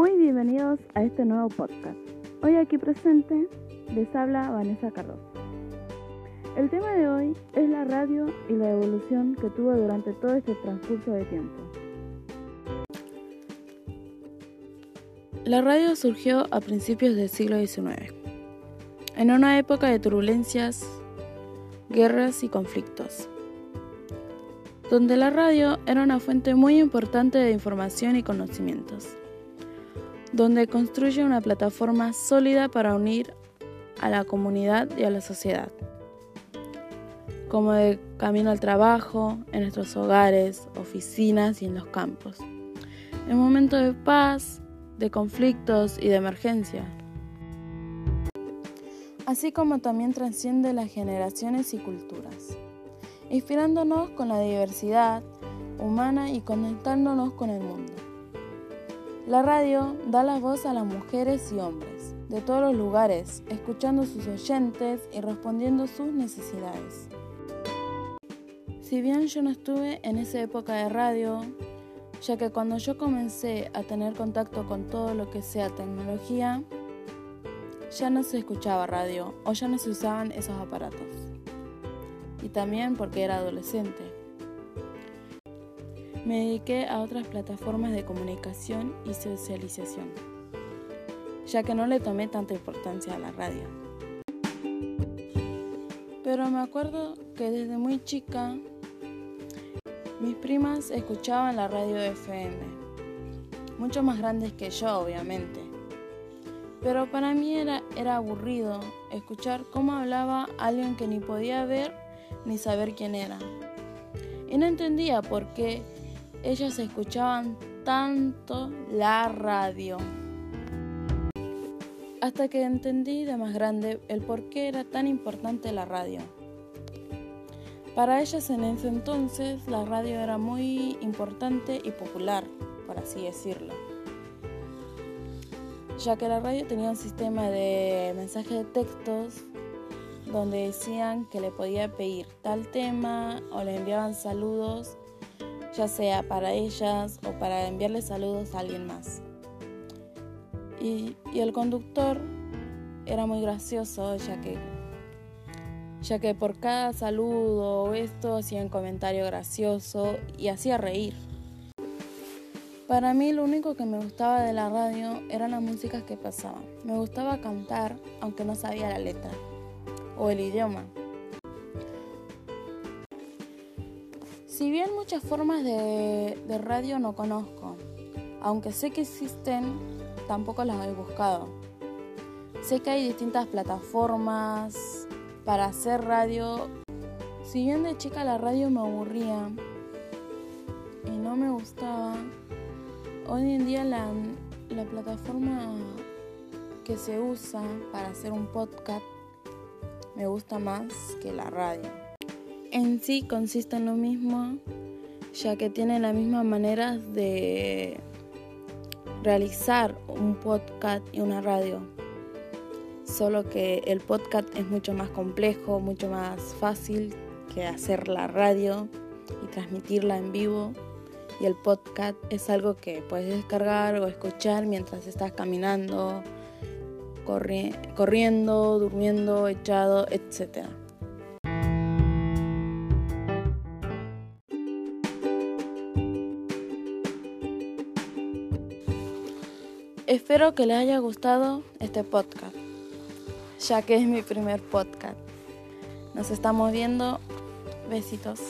Muy bienvenidos a este nuevo podcast. Hoy aquí presente les habla Vanessa Cardoso. El tema de hoy es la radio y la evolución que tuvo durante todo este transcurso de tiempo. La radio surgió a principios del siglo XIX, en una época de turbulencias, guerras y conflictos, donde la radio era una fuente muy importante de información y conocimientos, donde construye una plataforma sólida para unir a la comunidad y a la sociedad, como de camino al trabajo, en nuestros hogares, oficinas y en los campos, en momentos de paz, de conflictos y de emergencia. Así como también trasciende las generaciones y culturas, inspirándonos con la diversidad humana y conectándonos con el mundo. La radio da la voz a las mujeres y hombres de todos los lugares, escuchando sus oyentes y respondiendo sus necesidades. Si bien yo no estuve en esa época de radio, ya que cuando yo comencé a tener contacto con todo lo que sea tecnología, ya no se escuchaba radio o ya no se usaban esos aparatos. Y también porque era adolescente. Me dediqué a otras plataformas de comunicación y socialización, ya que no le tomé tanta importancia a la radio. Pero me acuerdo que desde muy chica mis primas escuchaban la radio FM, mucho más grandes que yo, obviamente. Pero para mí era, era aburrido escuchar cómo hablaba alguien que ni podía ver ni saber quién era. Y no entendía por qué ellas escuchaban tanto la radio. Hasta que entendí de más grande el por qué era tan importante la radio. Para ellas en ese entonces la radio era muy importante y popular, por así decirlo, ya que la radio tenía un sistema de mensajes de textos donde decían que le podía pedir tal tema o le enviaban saludos, ya sea para ellas o para enviarle saludos a alguien más. Y, y el conductor era muy gracioso, ya que ya que por cada saludo o esto hacía un comentario gracioso y hacía reír. Para mí lo único que me gustaba de la radio eran las músicas que pasaban. Me gustaba cantar aunque no sabía la letra o el idioma. Si bien muchas formas de, radio no conozco, aunque sé que existen, tampoco las he buscado. Sé que hay distintas plataformas, para hacer radio. Si bien de chica la radio me aburría y no me gustaba, hoy en día la, la plataforma que se usa para hacer un podcast me gusta más que la radio. En sí consiste en lo mismo, ya que tiene la misma manera de realizar un podcast y una radio solo que el podcast es mucho más complejo, mucho más fácil que hacer la radio y transmitirla en vivo. Y el podcast es algo que puedes descargar o escuchar mientras estás caminando, corriendo, durmiendo, echado, etc. Espero que les haya gustado este podcast ya que es mi primer podcast. Nos estamos viendo. Besitos.